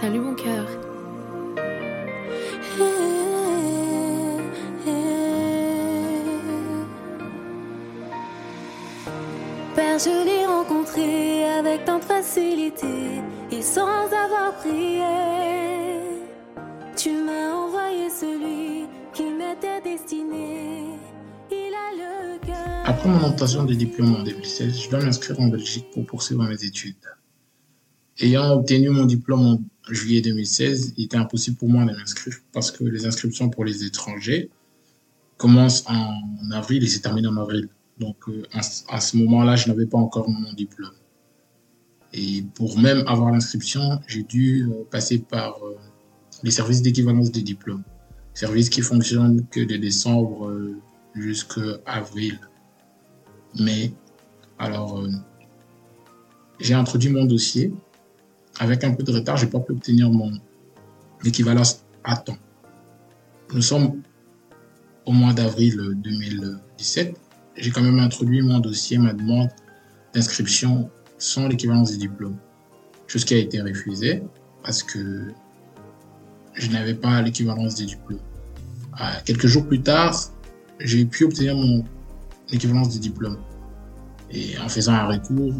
Salut mon cœur. Père, je l'ai rencontré avec tant de facilité et sans avoir prié. Tu m'as envoyé celui qui m'était destiné. Il a le cœur. Après mon obtention des diplômes en 2016, je dois m'inscrire en Belgique pour poursuivre mes études. Ayant obtenu mon diplôme en juillet 2016, il était impossible pour moi de m'inscrire parce que les inscriptions pour les étrangers commencent en avril et se terminent en avril. Donc euh, à ce- moment-là, je n'avais pas encore mon diplôme. Et pour même avoir l'inscription, j'ai dû euh, passer par euh, les services d'équivalence des diplômes. Service qui fonctionne que de décembre jusqu'à avril. Mais, alors, j'ai introduit mon dossier. Avec un peu de retard, j'ai pas pu obtenir mon équivalence à temps. Nous sommes au mois d'avril 2017. J'ai quand même introduit mon dossier, ma demande d'inscription sans l'équivalence des diplômes. Chose qui a été refusée parce que je n'avais pas l'équivalence des diplômes. Ah, quelques jours plus tard, j'ai pu obtenir mon équivalence des diplômes. Et en faisant un recours,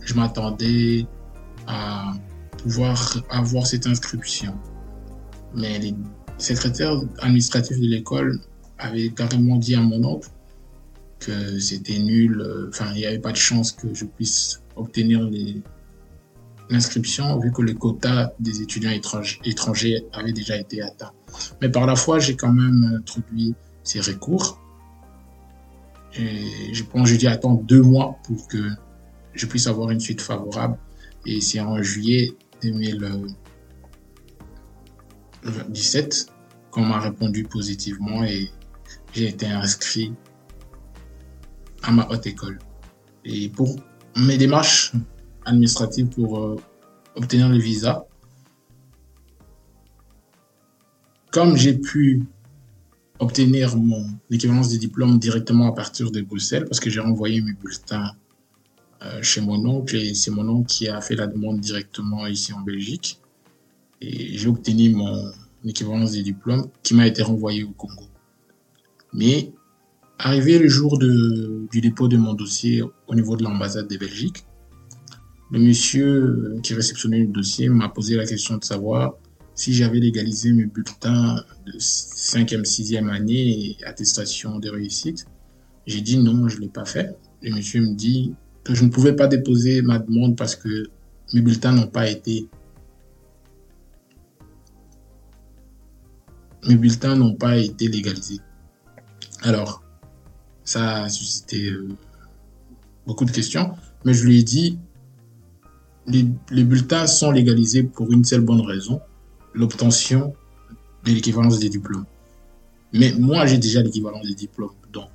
je m'attendais à pouvoir avoir cette inscription. Mais les secrétaires administratifs de l'école avaient carrément dit à mon oncle que c'était nul, euh, enfin, il n'y avait pas de chance que je puisse obtenir l'inscription vu que le quota des étudiants étrangers, étrangers avait déjà été atteint. Mais par la foi, j'ai quand même introduit ces recours. Et je pense, je dis attends deux mois pour que je puisse avoir une suite favorable. Et c'est en juillet 2017 qu'on m'a répondu positivement et j'ai été inscrit à ma haute école. Et pour mes démarches administratives pour euh, obtenir le visa, comme j'ai pu obtenir mon équivalence des diplômes directement à partir de Bruxelles, parce que j'ai renvoyé mes bulletins chez mon oncle et c'est mon oncle qui a fait la demande directement ici en Belgique. Et j'ai obtenu mon équivalence des diplômes qui m'a été renvoyé au Congo. Mais arrivé le jour de, du dépôt de mon dossier au niveau de l'ambassade de Belgique, le monsieur qui réceptionnait le dossier m'a posé la question de savoir si j'avais légalisé mes bulletins de 5e, 6e année et attestation de réussite. J'ai dit non, je ne l'ai pas fait. Le monsieur me dit que je ne pouvais pas déposer ma demande parce que mes bulletins n'ont pas été mes bulletins n'ont pas été légalisés. Alors, ça a suscité euh, beaucoup de questions, mais je lui ai dit les, les bulletins sont légalisés pour une seule bonne raison, l'obtention de l'équivalence des diplômes. Mais moi, j'ai déjà l'équivalence des diplômes, donc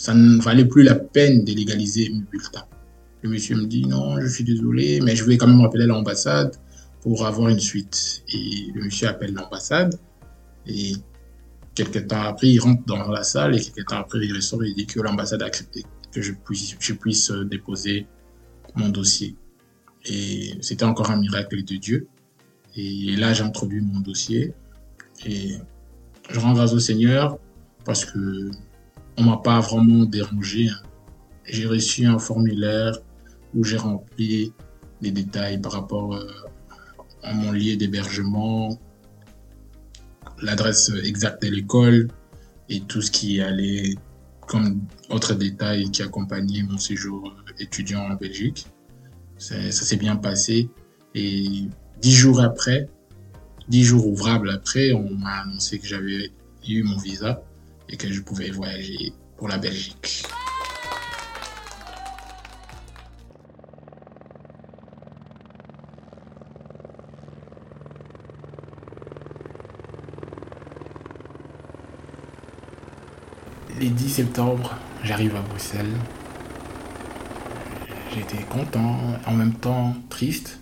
ça ne valait plus la peine de légaliser mes bulletins. Le monsieur me dit non, je suis désolé, mais je vais quand même appeler l'ambassade pour avoir une suite. Et le monsieur appelle l'ambassade et quelques temps après, il rentre dans la salle et quelques temps après, il ressort et il dit que l'ambassade a accepté que je puisse, puisse déposer mon dossier. Et c'était encore un miracle de Dieu. Et là, j'ai introduit mon dossier et je rends grâce au Seigneur parce que on m'a pas vraiment dérangé. J'ai reçu un formulaire où j'ai rempli les détails par rapport euh, à mon lieu d'hébergement, l'adresse exacte de l'école et tout ce qui allait comme autre détail qui accompagnait mon séjour étudiant en Belgique. Ça s'est bien passé et dix jours après, dix jours ouvrables après, on m'a annoncé que j'avais eu mon visa et que je pouvais voyager pour la Belgique. Les 10 septembre, j'arrive à Bruxelles. J'étais content, en même temps triste,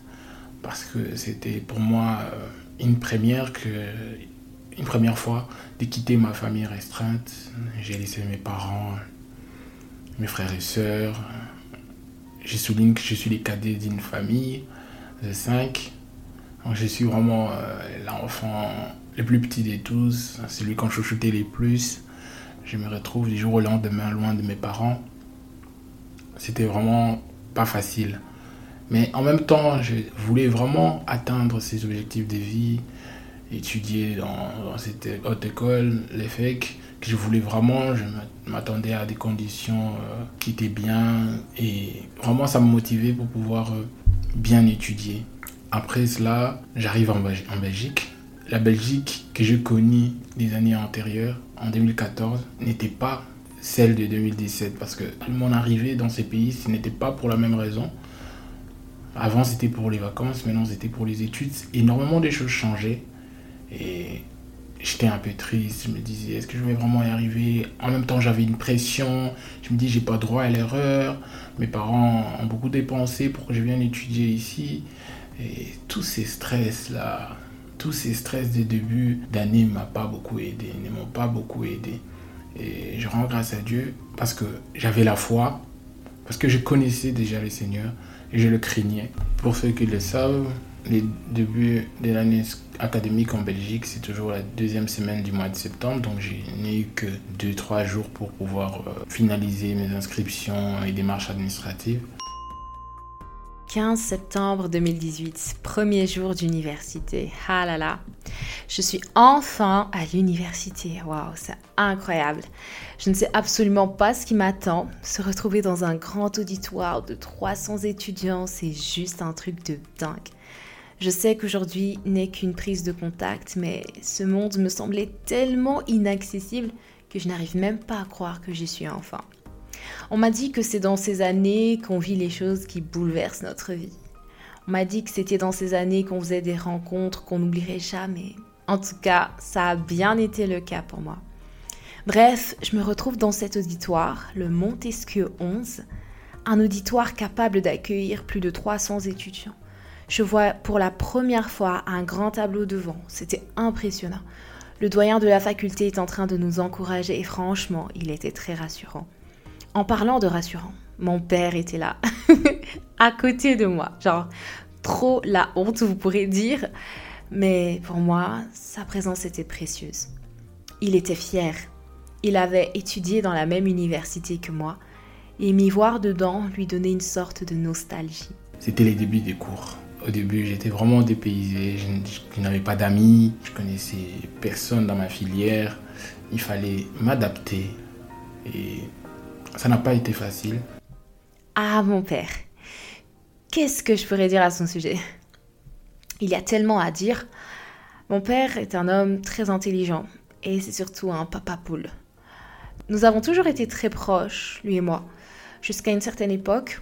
parce que c'était pour moi euh, une première, que, une première fois de quitter ma famille restreinte. J'ai laissé mes parents, mes frères et sœurs. Je souligne que je suis le cadet d'une famille de cinq. je suis vraiment l'enfant le plus petit de tous, celui qu'on chouchoutait les plus. Je me retrouve du jour au lendemain loin de mes parents. C'était vraiment pas facile. Mais en même temps, je voulais vraiment atteindre ces objectifs de vie, étudier dans, cette haute école, l'EFEC, que je voulais vraiment, je m'attendais à des conditions euh, qui étaient bien et vraiment ça me motivait pour pouvoir euh, bien étudier. Après cela, j'arrive en, Belgique. La Belgique que je connais des années antérieures, en 2014, n'était pas celle de 2017 parce que mon arrivée dans ces pays, ce n'était pas pour la même raison. Avant, c'était pour les vacances, maintenant, c'était pour les études. Énormément de choses changeaient. Et j'étais un peu triste. Je me disais, est-ce que je vais vraiment y arriver? En même temps, j'avais une pression. Je me dis, j'ai pas droit à l'erreur. Mes parents ont beaucoup dépensé pour que je vienne étudier ici. Et tous ces stress-là, tous ces stress des débuts d'année ne m'ont pas beaucoup aidé, ne m'ont pas beaucoup aidé. Et je rends grâce à Dieu parce que j'avais la foi, parce que je connaissais déjà le Seigneur et je le craignais. Pour ceux qui le savent, les débuts de l'année académique en Belgique, c'est toujours la deuxième semaine du mois de septembre, donc je n'ai eu que 2-3 jours pour pouvoir euh, finaliser mes inscriptions et démarches administratives. 15 septembre 2018, premier jour d'université. Ah là là, je suis enfin à l'université. Waouh, c'est incroyable. Je ne sais absolument pas ce qui m'attend. Se retrouver dans un grand auditoire de 300 étudiants, c'est juste un truc de dingue. Je sais qu'aujourd'hui n'est qu'une prise de contact, mais ce monde me semblait tellement inaccessible que je n'arrive même pas à croire que j'y suis enfin. On m'a dit que c'est dans ces années qu'on vit les choses qui bouleversent notre vie. On m'a dit que c'était dans ces années qu'on faisait des rencontres qu'on n'oublierait jamais. En tout cas, ça a bien été le cas pour moi. Bref, je me retrouve dans cet auditoire, le Montesquieu 11, un auditoire capable d'accueillir plus de 300 étudiants. Je vois pour la première fois un grand tableau devant. C'était impressionnant. Le doyen de la faculté est en train de nous encourager et franchement, il était très rassurant. En parlant de rassurant, mon père était là, à côté de moi. Genre, trop la honte, vous pourrez dire. Mais pour moi, sa présence était précieuse. Il était fier. Il avait étudié dans la même université que moi. Et m'y voir dedans lui donnait une sorte de nostalgie. C'était les débuts des cours. Au début, j'étais vraiment dépaysé. Je, n'avais pas d'amis. Je connaissais personne dans ma filière. Il fallait m'adapter. Et ça n'a pas été facile. Ah, mon père. Qu'est-ce que je pourrais dire à son sujet? Il y a tellement à dire. Mon père est un homme très intelligent et c'est surtout un papa poule. Nous avons toujours été très proches, lui et moi, jusqu'à une certaine époque.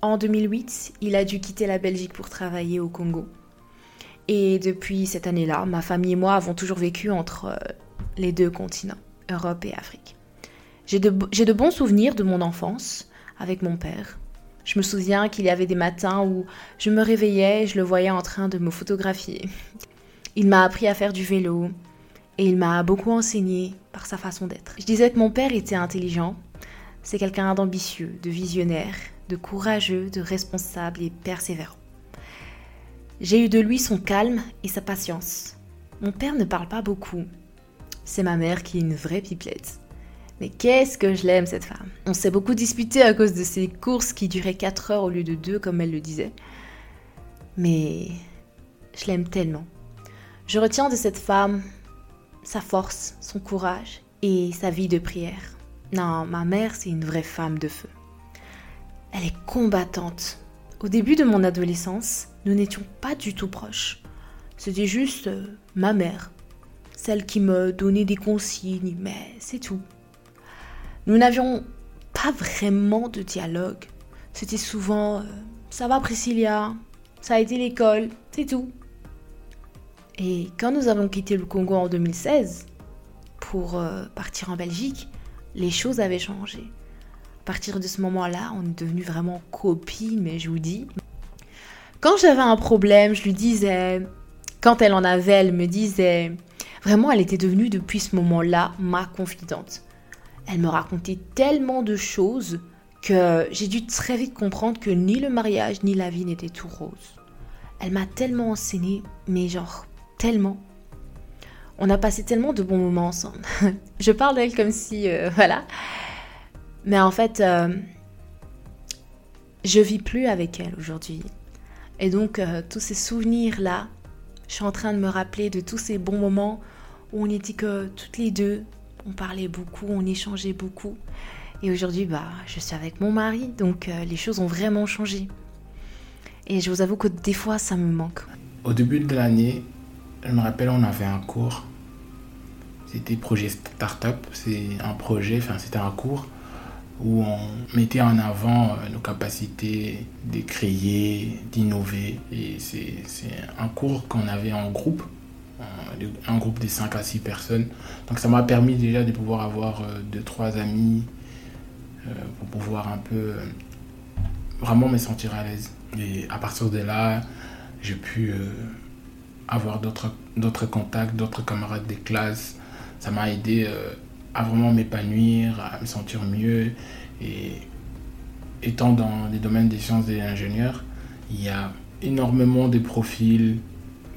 En 2008, il a dû quitter la Belgique pour travailler au Congo. Et depuis cette année-là, ma famille et moi avons toujours vécu entre euh, les deux continents, Europe et Afrique. J'ai de, bons souvenirs de mon enfance avec mon père. Je me souviens qu'il y avait des matins où je me réveillais et je le voyais en train de me photographier. Il m'a appris à faire du vélo et il m'a beaucoup enseigné par sa façon d'être. Je disais que mon père était intelligent. C'est quelqu'un d'ambitieux, de visionnaire, de courageux, de responsable et persévérant. J'ai eu de lui son calme et sa patience. Mon père ne parle pas beaucoup. C'est ma mère qui est une vraie pipelette. Mais qu'est-ce que je l'aime cette femme. On s'est beaucoup disputé à cause de ces courses qui duraient 4 heures au lieu de 2 comme elle le disait. Mais je l'aime tellement. Je retiens de cette femme sa force, son courage et sa vie de prière. Non, ma mère, c'est une vraie femme de feu. Elle est combattante. Au début de mon adolescence, nous n'étions pas du tout proches. C'était juste euh, ma mère, celle qui me donnait des consignes, mais c'est tout. Nous n'avions pas vraiment de dialogue. C'était souvent euh, Ça va Priscilla Ça a été l'école C'est tout. Et quand nous avons quitté le Congo en 2016 pour euh, partir en Belgique, les choses avaient changé. À partir de ce moment-là, on est devenus vraiment copines, mais je vous dis. Quand j'avais un problème, je lui disais. Quand elle en avait, elle me disait. Vraiment, elle était devenue depuis ce moment-là ma confidente. Elle me racontait tellement de choses que j'ai dû très vite comprendre que ni le mariage ni la vie n'étaient tout rose. elle m'a tellement enseigné, mais genre tellement. On a passé tellement de bons moments ensemble. je parle d'elle comme si, euh, voilà. Mais en fait, euh, je vis plus avec elle aujourd'hui. Et donc, euh, tous ces souvenirs-là, je suis en train de me rappeler de tous ces bons moments où on était que toutes les deux, on parlait beaucoup, on échangeait beaucoup. Et aujourd'hui, bah, je suis avec mon mari, donc les choses ont vraiment changé. Et je vous avoue que des fois, ça me manque. Au début de l'année, je me rappelle, on avait un cours. C'était projet startup. C'est un projet, enfin, c'était un cours où on mettait en avant euh, nos capacités d'écrire, d'innover. Et c'est un cours qu'on avait en groupe, un groupe de 5 à 6 personnes. Donc ça m'a permis déjà de pouvoir avoir euh, deux, trois amis euh, pour pouvoir un peu vraiment me sentir à l'aise. Et à partir de là, j'ai pu euh, avoir d'autres contacts, d'autres camarades des classes. Ça m'a aidé euh, à vraiment m'épanouir, à me sentir mieux. Et étant dans les domaines des sciences et ingénieurs, il y a énormément de profils.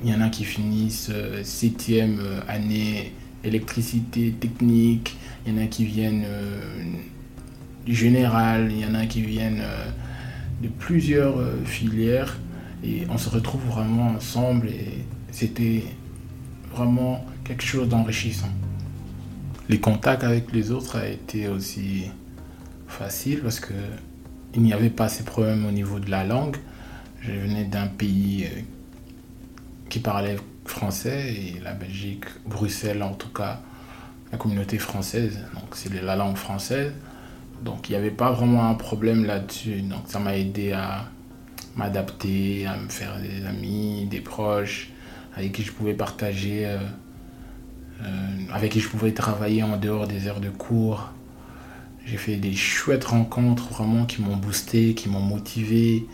Il y en a qui finissent euh, septième année électricité technique, il y en a qui viennent du général, il y en a qui viennent de plusieurs euh, filières et on se retrouve vraiment ensemble et c'était vraiment quelque chose d'enrichissant. Les contacts avec les autres a été aussi facile parce que il n'y avait pas ces problèmes au niveau de la langue. Je venais d'un pays euh, qui parlait français et la Belgique, Bruxelles en tout cas, la communauté française, donc c'est la langue française. Donc il n'y avait pas vraiment un problème là-dessus. Donc ça m'a aidé à m'adapter, à me faire des amis, des proches avec qui je pouvais partager, euh, euh, avec qui je pouvais travailler en dehors des heures de cours. J'ai fait des chouettes rencontres vraiment qui m'ont boosté, qui m'ont motivé,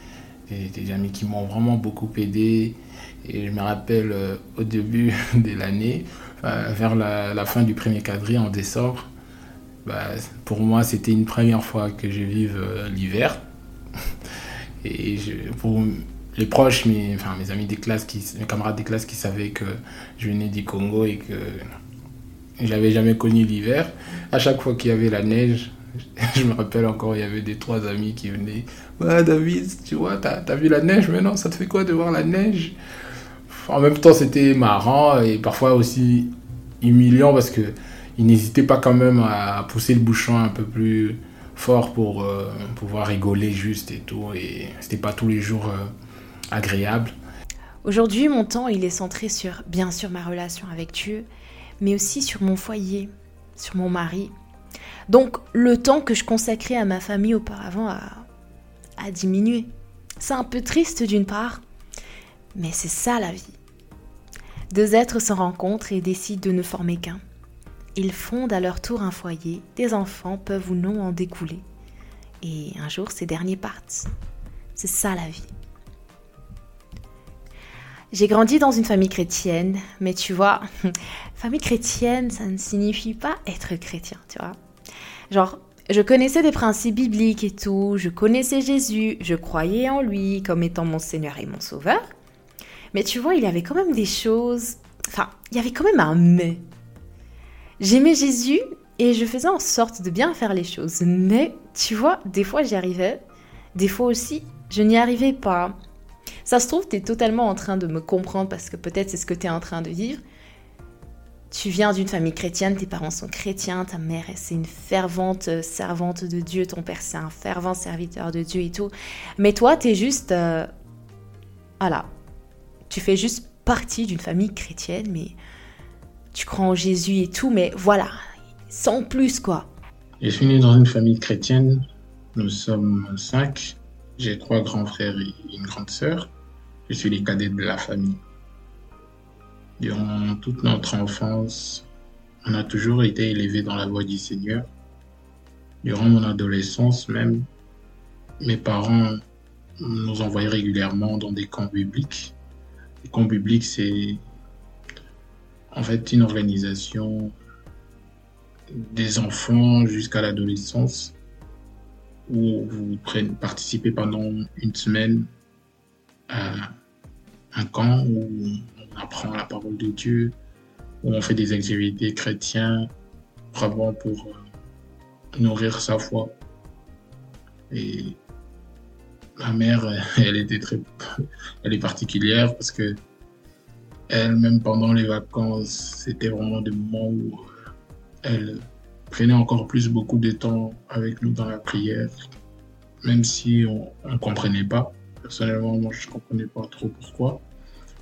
des, amis qui m'ont vraiment beaucoup aidé. Et je me rappelle euh, au début de l'année, vers la, fin du premier quadrille en décembre, bah, pour moi, c'était une première fois que je vive euh, l'hiver. Et pour les proches, mes, amis des classes, mes camarades des classes qui savaient que je venais du Congo et que j'avais jamais connu l'hiver, à chaque fois qu'il y avait la neige, je me rappelle encore, il y avait des trois amis qui venaient. Ouais, David, tu vois, t'as as vu la neige maintenant, ça te fait quoi de voir la neige? En même temps, c'était marrant et parfois aussi humiliant parce que il n'hésitait pas quand même à pousser le bouchon un peu plus fort pour euh, pouvoir rigoler juste et tout. Et c'était pas tous les jours euh, agréable. Aujourd'hui, mon temps, il est centré sur, bien sûr, ma relation avec Dieu, mais aussi sur mon foyer, sur mon mari. Donc, le temps que je consacrais à ma famille auparavant a, diminué. C'est un peu triste d'une part, mais c'est ça la vie. Deux êtres se rencontrent et décident de ne former qu'un. Ils fondent à leur tour un foyer, des enfants peuvent ou non en découler. Et un jour, ces derniers partent. C'est ça la vie. J'ai grandi dans une famille chrétienne, mais tu vois, famille chrétienne, ça ne signifie pas être chrétien, tu vois. Genre, je connaissais des principes bibliques et tout, je connaissais Jésus, je croyais en lui comme étant mon Seigneur et mon Sauveur. Mais tu vois, il y avait quand même des choses... Enfin, il y avait quand même un mais. J'aimais Jésus et je faisais en sorte de bien faire les choses. Mais tu vois, des fois j'y arrivais, des fois aussi je n'y arrivais pas. Ça se trouve, tu es totalement en train de me comprendre parce que peut-être c'est ce que tu es en train de vivre. Tu viens d'une famille chrétienne, tes parents sont chrétiens, ta mère c'est une fervente euh, servante de Dieu, ton père c'est un fervent serviteur de Dieu et tout. Mais toi, tu es juste... Euh, voilà. Tu fais juste partie d'une famille chrétienne, mais tu crois en Jésus et tout, mais voilà, sans plus quoi. Je suis né dans une famille chrétienne. Nous sommes cinq. J'ai trois grands frères et une grande sœur. Je suis les cadets de la famille. Durant toute notre enfance, on a toujours été élevés dans la voie du Seigneur. Durant mon adolescence même, mes parents nous envoyaient régulièrement dans des camps bibliques. Les camps bibliques, c'est en fait une organisation des enfants jusqu'à l'adolescence où vous participez pendant une semaine à un camp où apprend la parole de Dieu, où on fait des activités chrétiennes, vraiment pour euh, nourrir sa foi. Et ma mère, elle était très, elle est particulière parce que elle, même pendant les vacances, c'était vraiment des moments où euh, elle prenait encore plus beaucoup de temps avec nous dans la prière, même si on ne comprenait pas. Personnellement, moi, je ne comprenais pas trop pourquoi.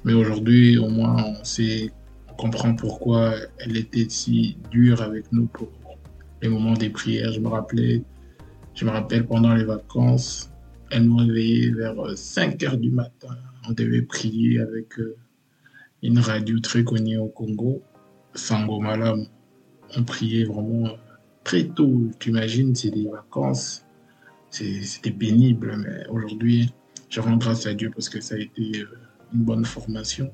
Mais aujourd'hui, au moins, on sait, on comprend pourquoi elle était si dure avec nous pour les moments des prières. Je me rappelais, je me rappelle pendant les vacances, elle nous réveillait vers 5 heures du matin. On devait prier avec euh, une radio très connue au Congo, Malam. On priait vraiment très tôt. Tu imagines, c'est des vacances. C'était pénible, mais aujourd'hui, je rends grâce à Dieu parce que ça a été euh, une bonne formation.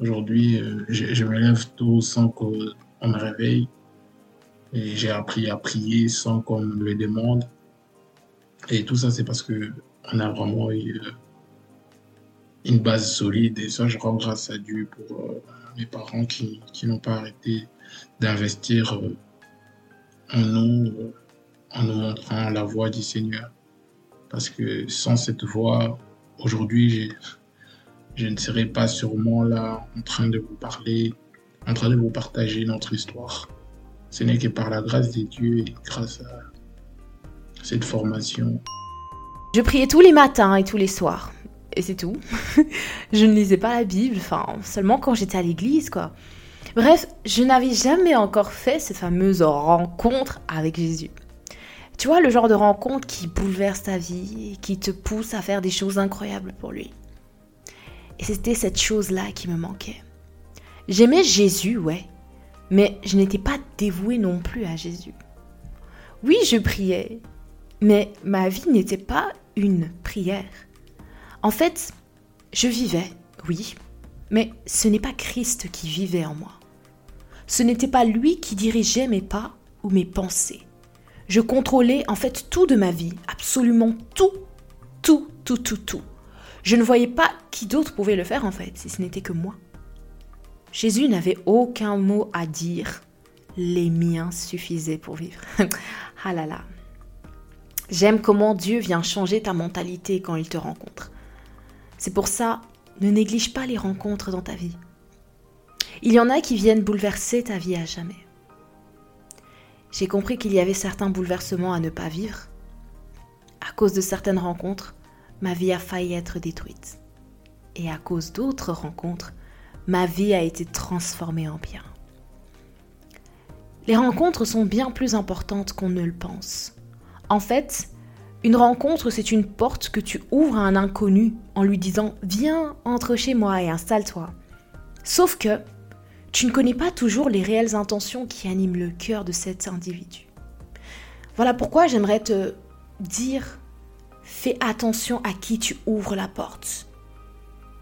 Aujourd'hui, euh, je, me lève tôt sans qu'on me réveille. Et j'ai appris à prier sans qu'on me le demande. Et tout ça, c'est parce que on a vraiment eu euh, une base solide. Et ça, je rends grâce à Dieu pour euh, mes parents qui, qui n'ont pas arrêté d'investir en nous, en nous montrant la voie du Seigneur. Parce que sans cette voie, aujourd'hui, je ne serais pas sûrement là en train de vous parler, en train de vous partager notre histoire. Ce n'est que par la grâce de Dieu et grâce à cette formation. Je priais tous les matins et tous les soirs. Et c'est tout. je ne lisais pas la Bible, enfin, seulement quand j'étais à l'église, quoi. Bref, je n'avais jamais encore fait cette fameuse rencontre avec Jésus. Tu vois, le genre de rencontre qui bouleverse ta vie et qui te pousse à faire des choses incroyables pour lui. Et c'était cette chose-là qui me manquait. J'aimais Jésus, ouais, mais je n'étais pas dévouée non plus à Jésus. Oui, je priais, mais ma vie n'était pas une prière. En fait, je vivais, oui, mais ce n'est pas Christ qui vivait en moi. Ce n'était pas lui qui dirigeait mes pas ou mes pensées. Je contrôlais en fait tout de ma vie, absolument tout, tout, tout, tout, tout. Je ne voyais pas qui d'autre pouvait le faire en fait, si ce n'était que moi. Jésus n'avait aucun mot à dire. Les miens suffisaient pour vivre. ah là là, J'aime comment Dieu vient changer ta mentalité quand il te rencontre. C'est pour ça, ne néglige pas les rencontres dans ta vie. Il y en a qui viennent bouleverser ta vie à jamais. J'ai compris qu'il y avait certains bouleversements à ne pas vivre. À cause de certaines rencontres, ma vie a failli être détruite. Et à cause d'autres rencontres, ma vie a été transformée en bien. Les rencontres sont bien plus importantes qu'on ne le pense. En fait, une rencontre, c'est une porte que tu ouvres à un inconnu en lui disant Viens, entre chez moi et installe-toi. Sauf que tu ne connais pas toujours les réelles intentions qui animent le cœur de cet individu. Voilà pourquoi j'aimerais te dire Fais attention à qui tu ouvres la porte.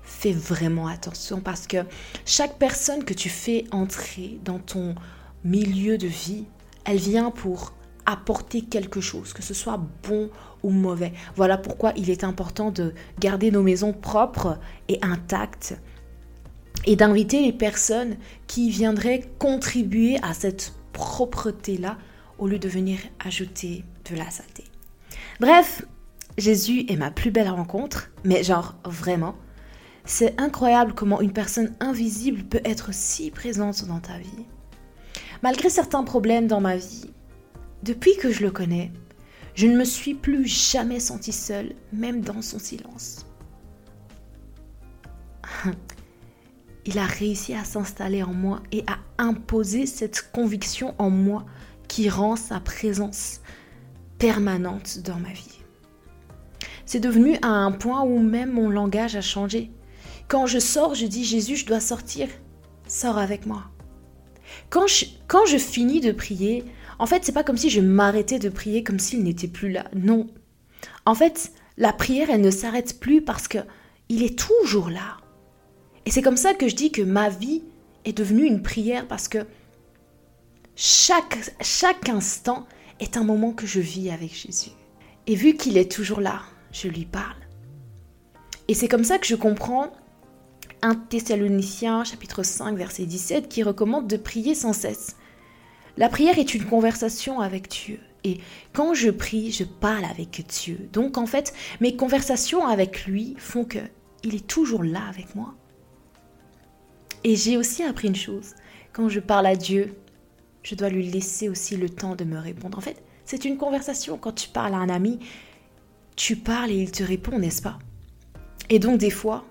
Fais vraiment attention parce que chaque personne que tu fais entrer dans ton milieu de vie, elle vient pour apporter quelque chose, que ce soit bon ou mauvais. Voilà pourquoi il est important de garder nos maisons propres et intactes et d'inviter les personnes qui viendraient contribuer à cette propreté-là au lieu de venir ajouter de la saleté. Bref, Jésus est ma plus belle rencontre, mais genre vraiment, c'est incroyable comment une personne invisible peut être si présente dans ta vie. Malgré certains problèmes dans ma vie, depuis que je le connais, je ne me suis plus jamais sentie seule, même dans son silence. Il a réussi à s'installer en moi et à imposer cette conviction en moi qui rend sa présence permanente dans ma vie. C'est devenu à un point où même mon langage a changé. Quand je sors, je dis Jésus, je dois sortir. Sors avec moi. Quand je, quand je finis de prier, en fait, c'est pas comme si je m'arrêtais de prier comme s'il n'était plus là. Non. En fait, la prière, elle ne s'arrête plus parce que il est toujours là. Et c'est comme ça que je dis que ma vie est devenue une prière parce que chaque, chaque instant est un moment que je vis avec Jésus. Et vu qu'il est toujours là, je lui parle. Et c'est comme ça que je comprends 1 Thessaloniciens chapitre 5 verset 17 qui recommande de prier sans cesse. La prière est une conversation avec Dieu. Et quand je prie, je parle avec Dieu. Donc en fait, mes conversations avec lui font que il est toujours là avec moi. Et j'ai aussi appris une chose. Quand je parle à Dieu, je dois lui laisser aussi le temps de me répondre. En fait, c'est une conversation. Quand tu parles à un ami, tu parles et il te répond, n'est-ce pas? Et donc des fois,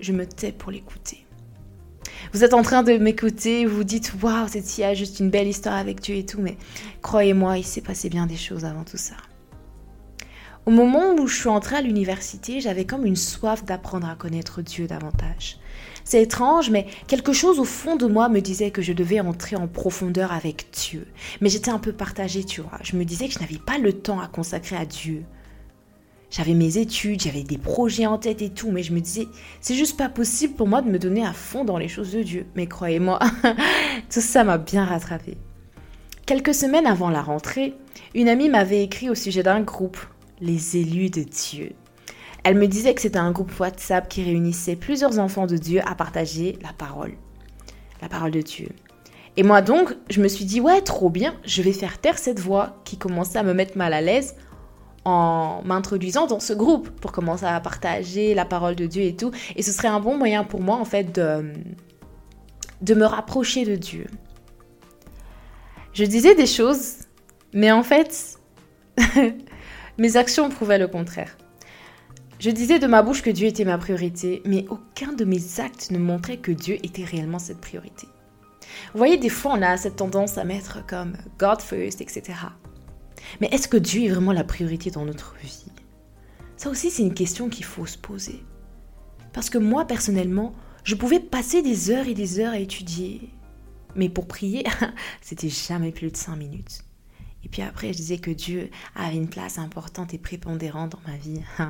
je me tais pour l'écouter. Vous êtes en train de m'écouter, vous dites waouh, cette a juste une belle histoire avec Dieu et tout, mais croyez-moi, il s'est passé bien des choses avant tout ça. Au moment où je suis entrée à l'université, j'avais comme une soif d'apprendre à connaître Dieu davantage. C'est étrange, mais quelque chose au fond de moi me disait que je devais entrer en profondeur avec Dieu. Mais j'étais un peu partagée, tu vois. Je me disais que je n'avais pas le temps à consacrer à Dieu. J'avais mes études, j'avais des projets en tête et tout, mais je me disais, c'est juste pas possible pour moi de me donner à fond dans les choses de Dieu. Mais croyez-moi, tout ça m'a bien rattrapé. Quelques semaines avant la rentrée, une amie m'avait écrit au sujet d'un groupe, les élus de Dieu. Elle me disait que c'était un groupe WhatsApp qui réunissait plusieurs enfants de Dieu à partager la parole, la parole de Dieu. Et moi donc, je me suis dit, ouais, trop bien, je vais faire taire cette voix qui commençait à me mettre mal à l'aise en m'introduisant dans ce groupe pour commencer à partager la parole de Dieu et tout. Et ce serait un bon moyen pour moi, en fait, de, de me rapprocher de Dieu. Je disais des choses, mais en fait, mes actions prouvaient le contraire. Je disais de ma bouche que Dieu était ma priorité, mais aucun de mes actes ne montrait que Dieu était réellement cette priorité. Vous voyez, des fois, on a cette tendance à mettre comme God first, etc. Mais est-ce que Dieu est vraiment la priorité dans notre vie? Ça aussi, c'est une question qu'il faut se poser. Parce que moi, personnellement, je pouvais passer des heures et des heures à étudier. Mais pour prier, c'était jamais plus de cinq minutes. Et puis après, je disais que Dieu avait une place importante et prépondérante dans ma vie.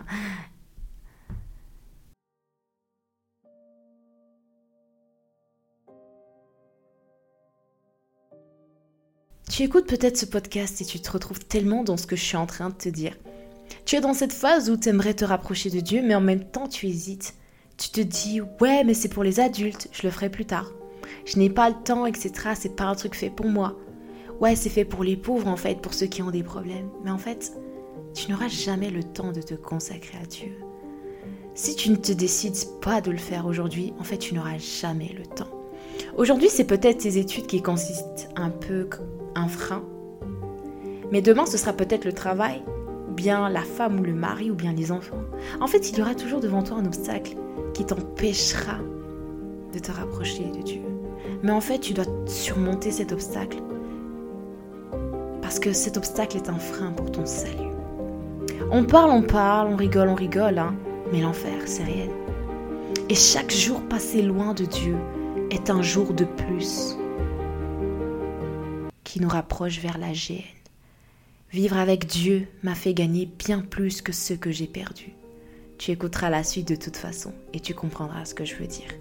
Tu écoutes peut-être ce podcast et tu te retrouves tellement dans ce que je suis en train de te dire. Tu es dans cette phase où tu aimerais te rapprocher de Dieu, mais en même temps tu hésites. Tu te dis, ouais, mais c'est pour les adultes, je le ferai plus tard. Je n'ai pas le temps, etc. C'est pas un truc fait pour moi. Ouais, c'est fait pour les pauvres en fait, pour ceux qui ont des problèmes. Mais en fait, tu n'auras jamais le temps de te consacrer à Dieu. Si tu ne te décides pas de le faire aujourd'hui, en fait, tu n'auras jamais le temps. Aujourd'hui, c'est peut-être tes études qui consistent un peu un frein. Mais demain, ce sera peut-être le travail, ou bien la femme ou le mari, ou bien les enfants. En fait, il y aura toujours devant toi un obstacle qui t'empêchera de te rapprocher de Dieu. Mais en fait, tu dois surmonter cet obstacle. Parce que cet obstacle est un frein pour ton salut. On parle, on parle, on rigole, on rigole, hein, mais l'enfer, c'est réel. Et chaque jour passé loin de Dieu est un jour de plus qui nous rapproche vers la GN. Vivre avec Dieu m'a fait gagner bien plus que ce que j'ai perdu. Tu écouteras la suite de toute façon et tu comprendras ce que je veux dire.